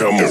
Come on.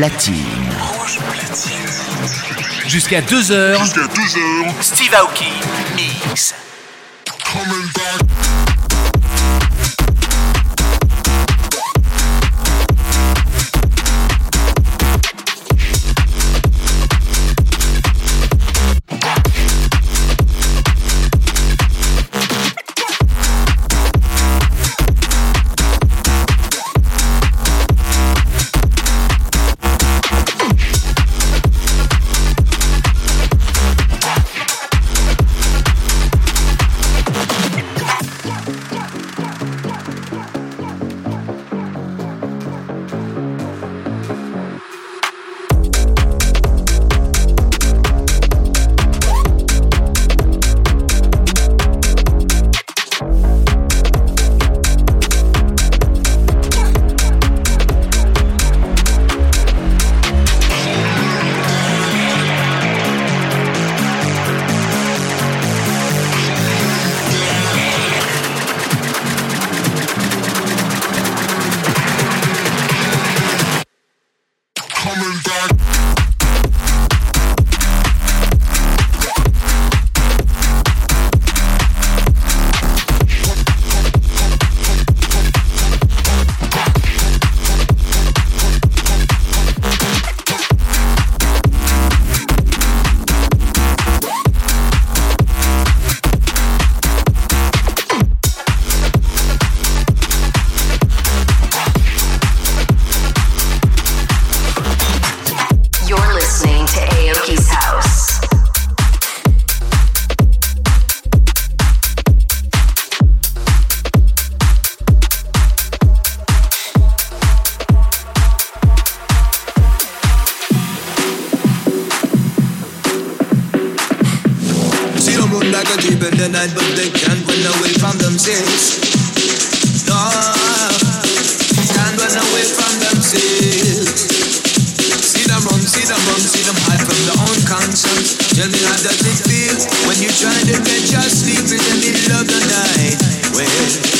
platine. Rouge platine. Jusqu'à 2h. Jusqu'à 2h. Steve Aoki. Come back deep in the night, but they can't run away from themselves. No, can't run away from themselves. See them run, see them run, see them hide from their own conscience. Tell me how does it feel when you try to catch your sleep in the middle of the night? Well.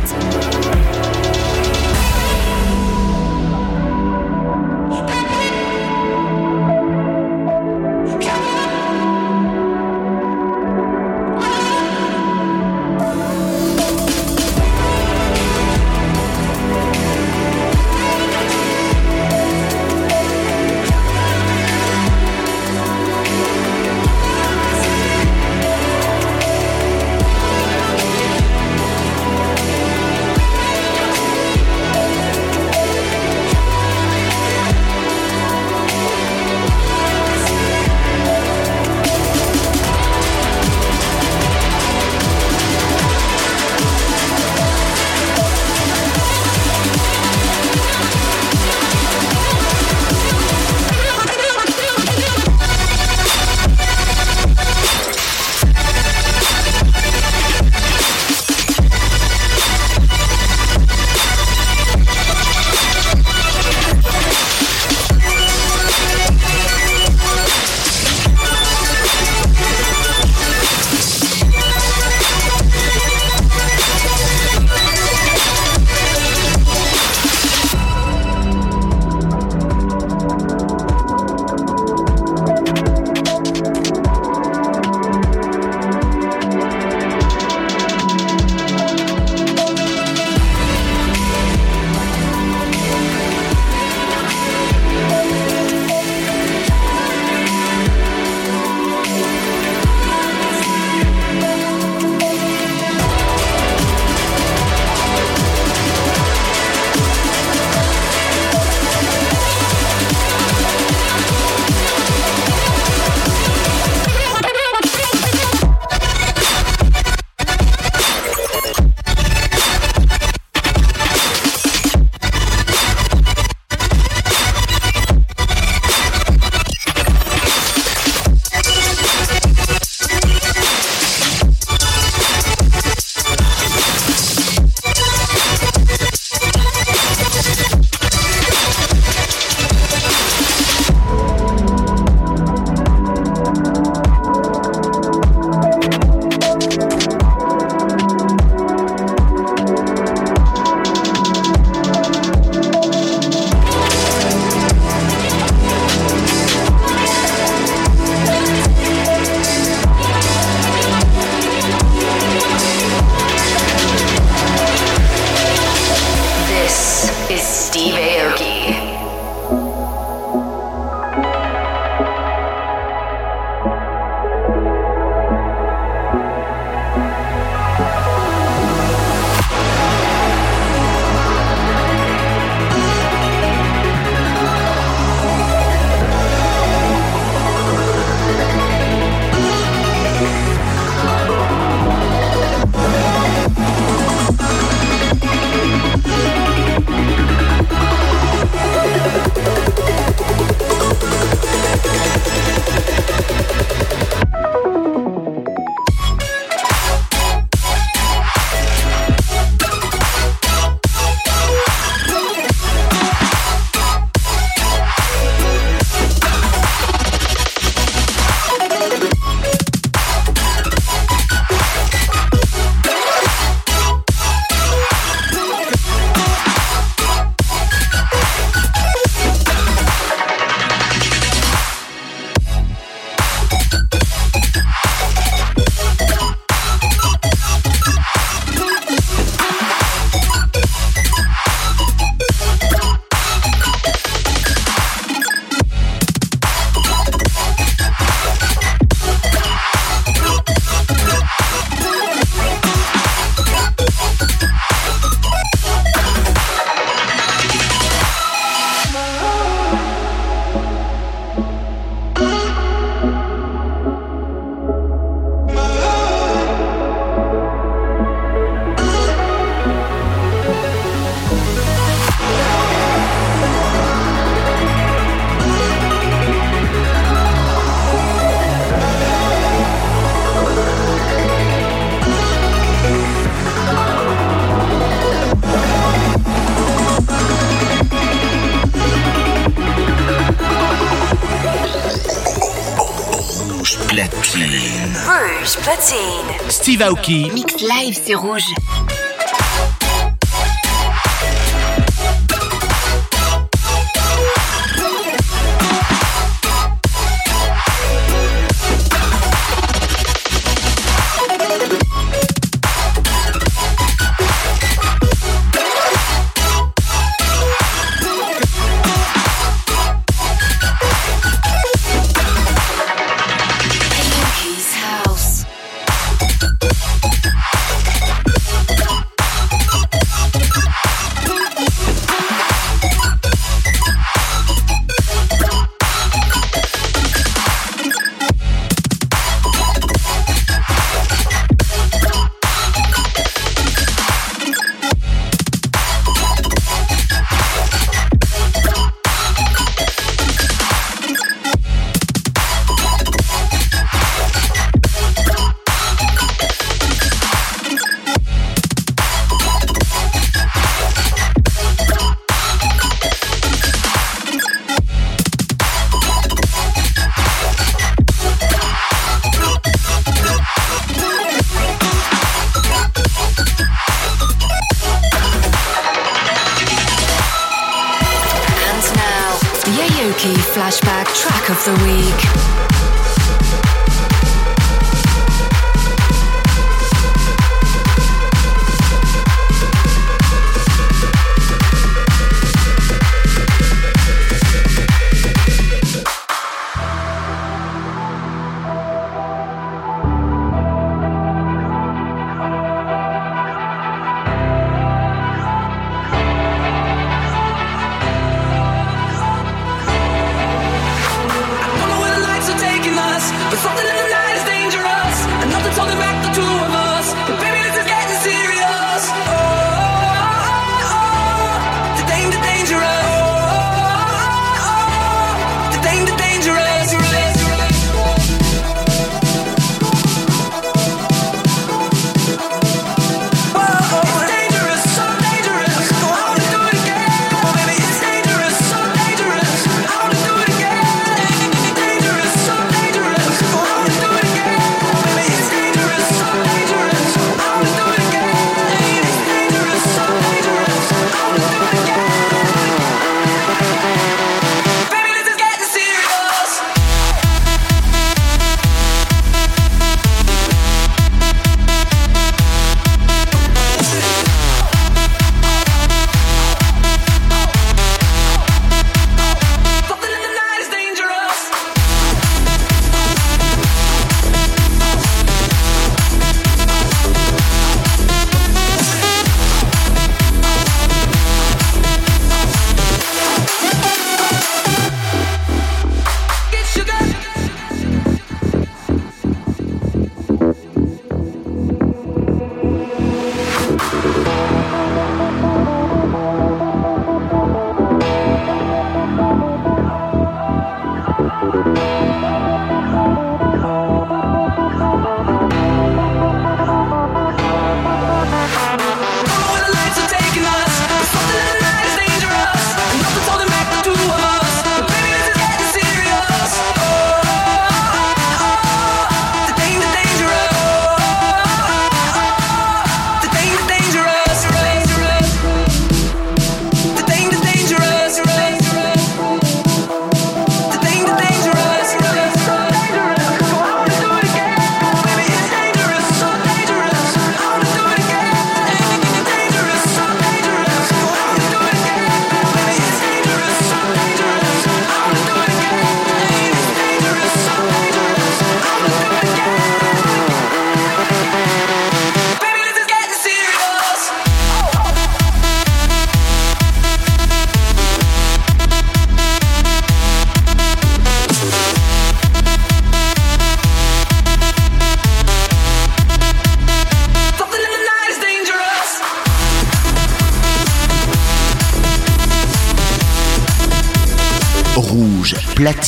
Rouge platine. Rouge platine. Steve Aoki. Mix live, c'est rouge.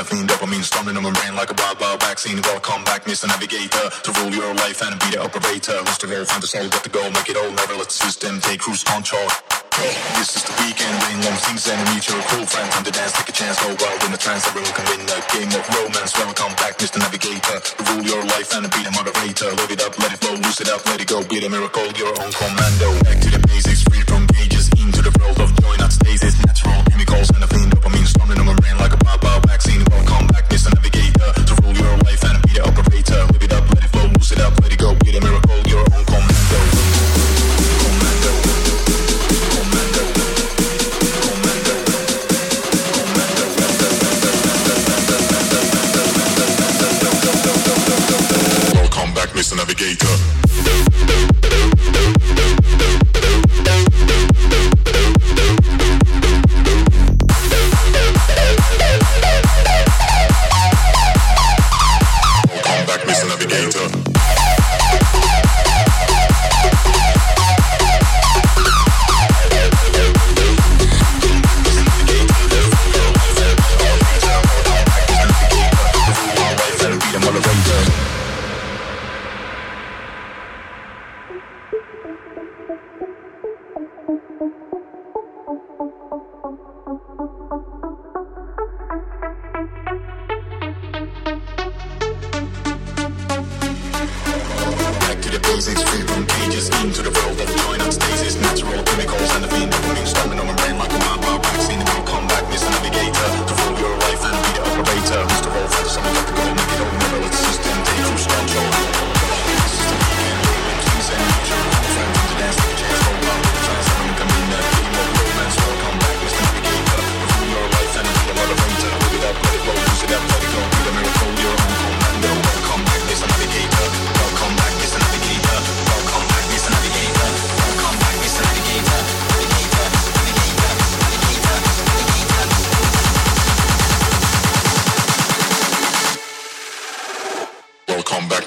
Epinephrine, dopamine, storming on my brain like a wild, wild vaccine. Welcome back, Mr. Navigator, to rule your life and be the operator. Who's to goal, find the soul, got the goal, make it all, never let the system take cruise control. Hey, this is the weekend, rain long things and meet your cool friend. Time to dance, take a chance, go wild in the trance, everyone can win a game of romance. Welcome back, Mr. Navigator, to rule your life and be the moderator. Live it up, let it flow, loose it up, let it go, be the miracle, your own commando. Back to the basics, free from cages, into the world of joy, not stasis.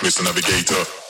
Mr. Navigator.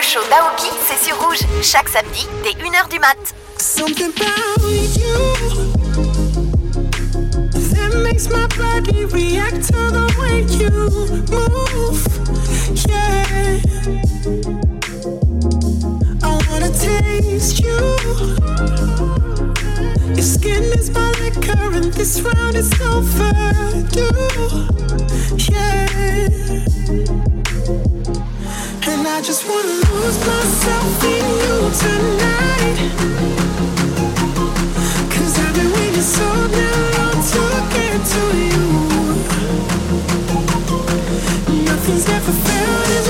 Le show d'Aoki, c'est sur Rouge, chaque samedi dès 1h du mat. Something about you that makes my body react to the way you move. Yeah, I wanna taste you. Your skin is my liquor, and this round is overdue. Yeah. I just wanna lose myself in you I've been waiting so long to get to you. Nothing's ever felt as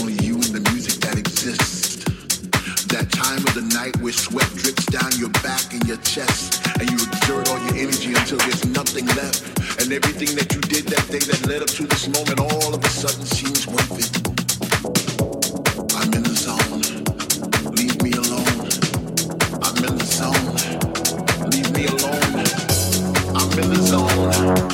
only you and the music that exists. That time of the night where sweat drips down your back and your chest, and you exert all your energy until there's nothing left. And everything that you did that day that led up to this moment all of a sudden seems worth it. I'm in the zone. Leave me alone. I'm in the zone. Leave me alone. I'm in the zone.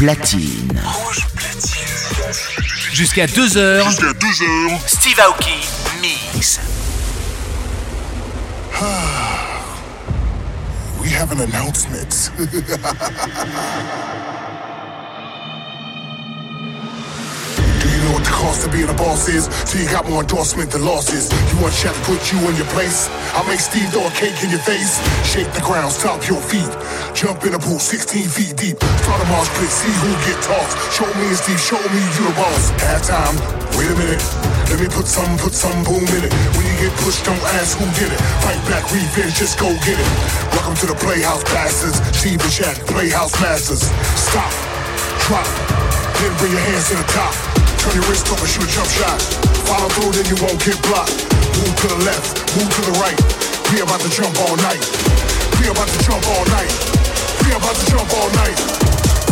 platine. Rouge platine. Jusqu'à 2h. Jusqu'à 2h. Steve Aoki mix. we have an announcement. what the cost of being a boss is So you got more endorsement than losses You want Chef put you in your place I'll make Steve throw a cake in your face Shake the ground, stop your feet Jump in a pool 16 feet deep. Start a march pit, see who get tossed. Show me it's deep, show me you the boss. Half time, wait a minute. Let me put some, put some boom in it. When you get pushed, don't ask who did it. Fight back, revenge, just go get it. Welcome to the Playhouse Bastards. Steve and Shaq, Playhouse Masters. Stop, drop, then bring your hands to the top. Turn your wrist over, shoot a jump shot. Follow through, then you won't get blocked. Move to the left, move to the right. We about to jump all night. We about to jump all night. We about to jump all night.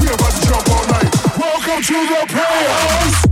We about to jump all night. Welcome to the Playhouse.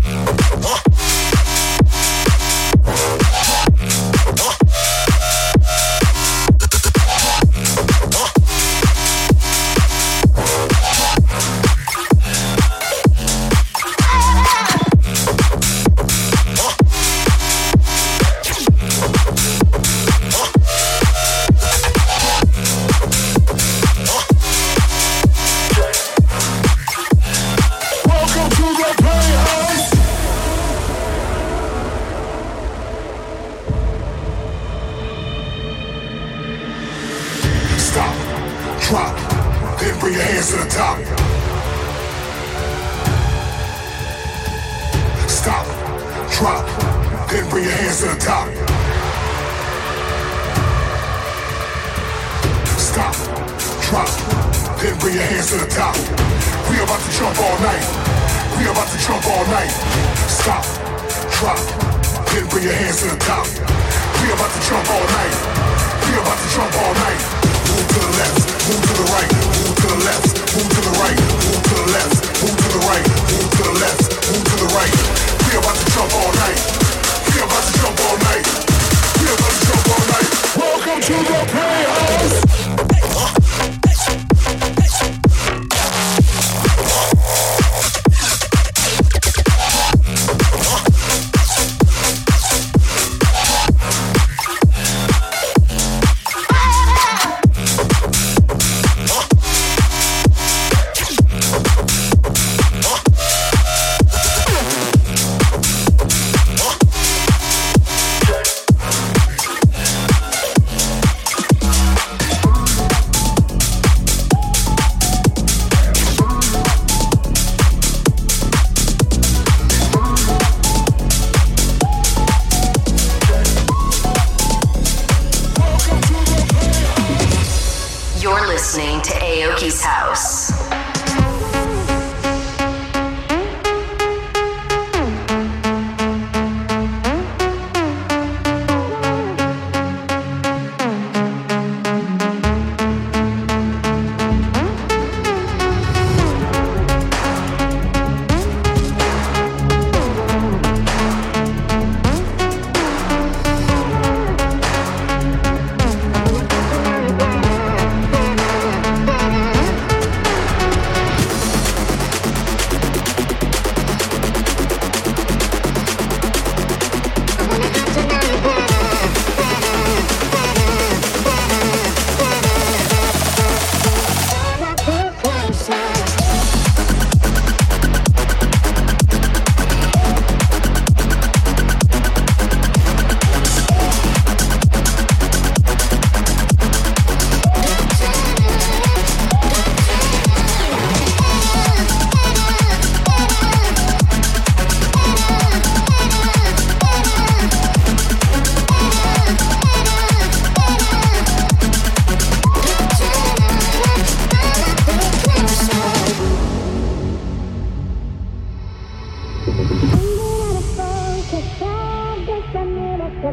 But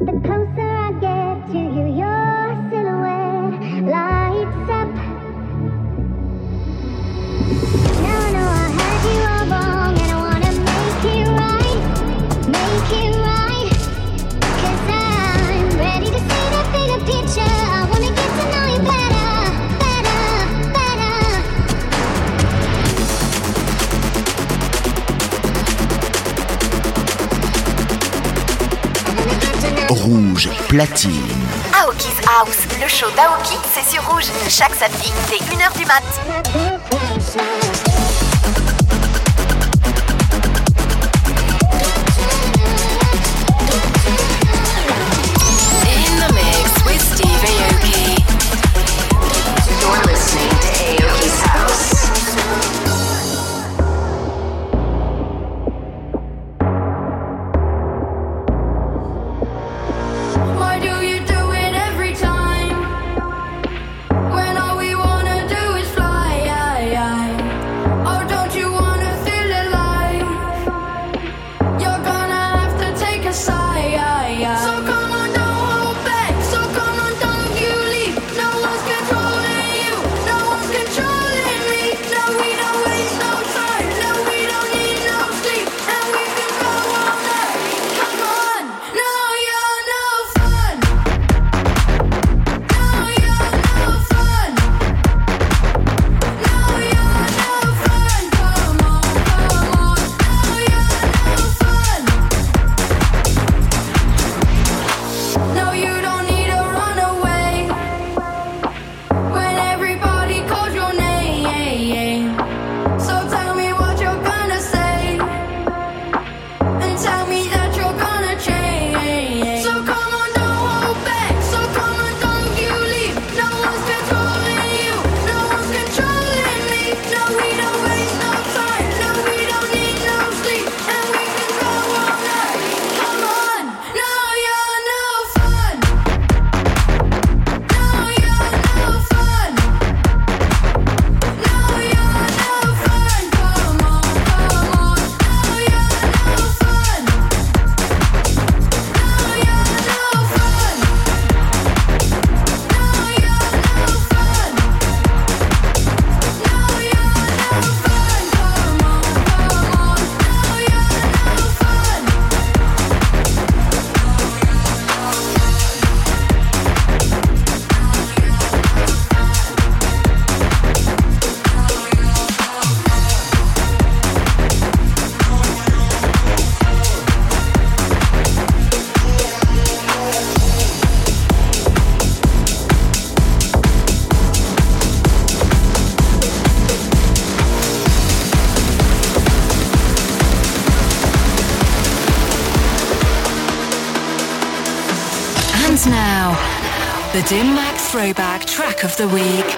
the closer I get to you, your silhouette lights platine. Aoki's House, le show d'Aoki, c'est sur rouge. Chaque samedi, dès 1h du mat. Dim Mak Throwback Track of the Week.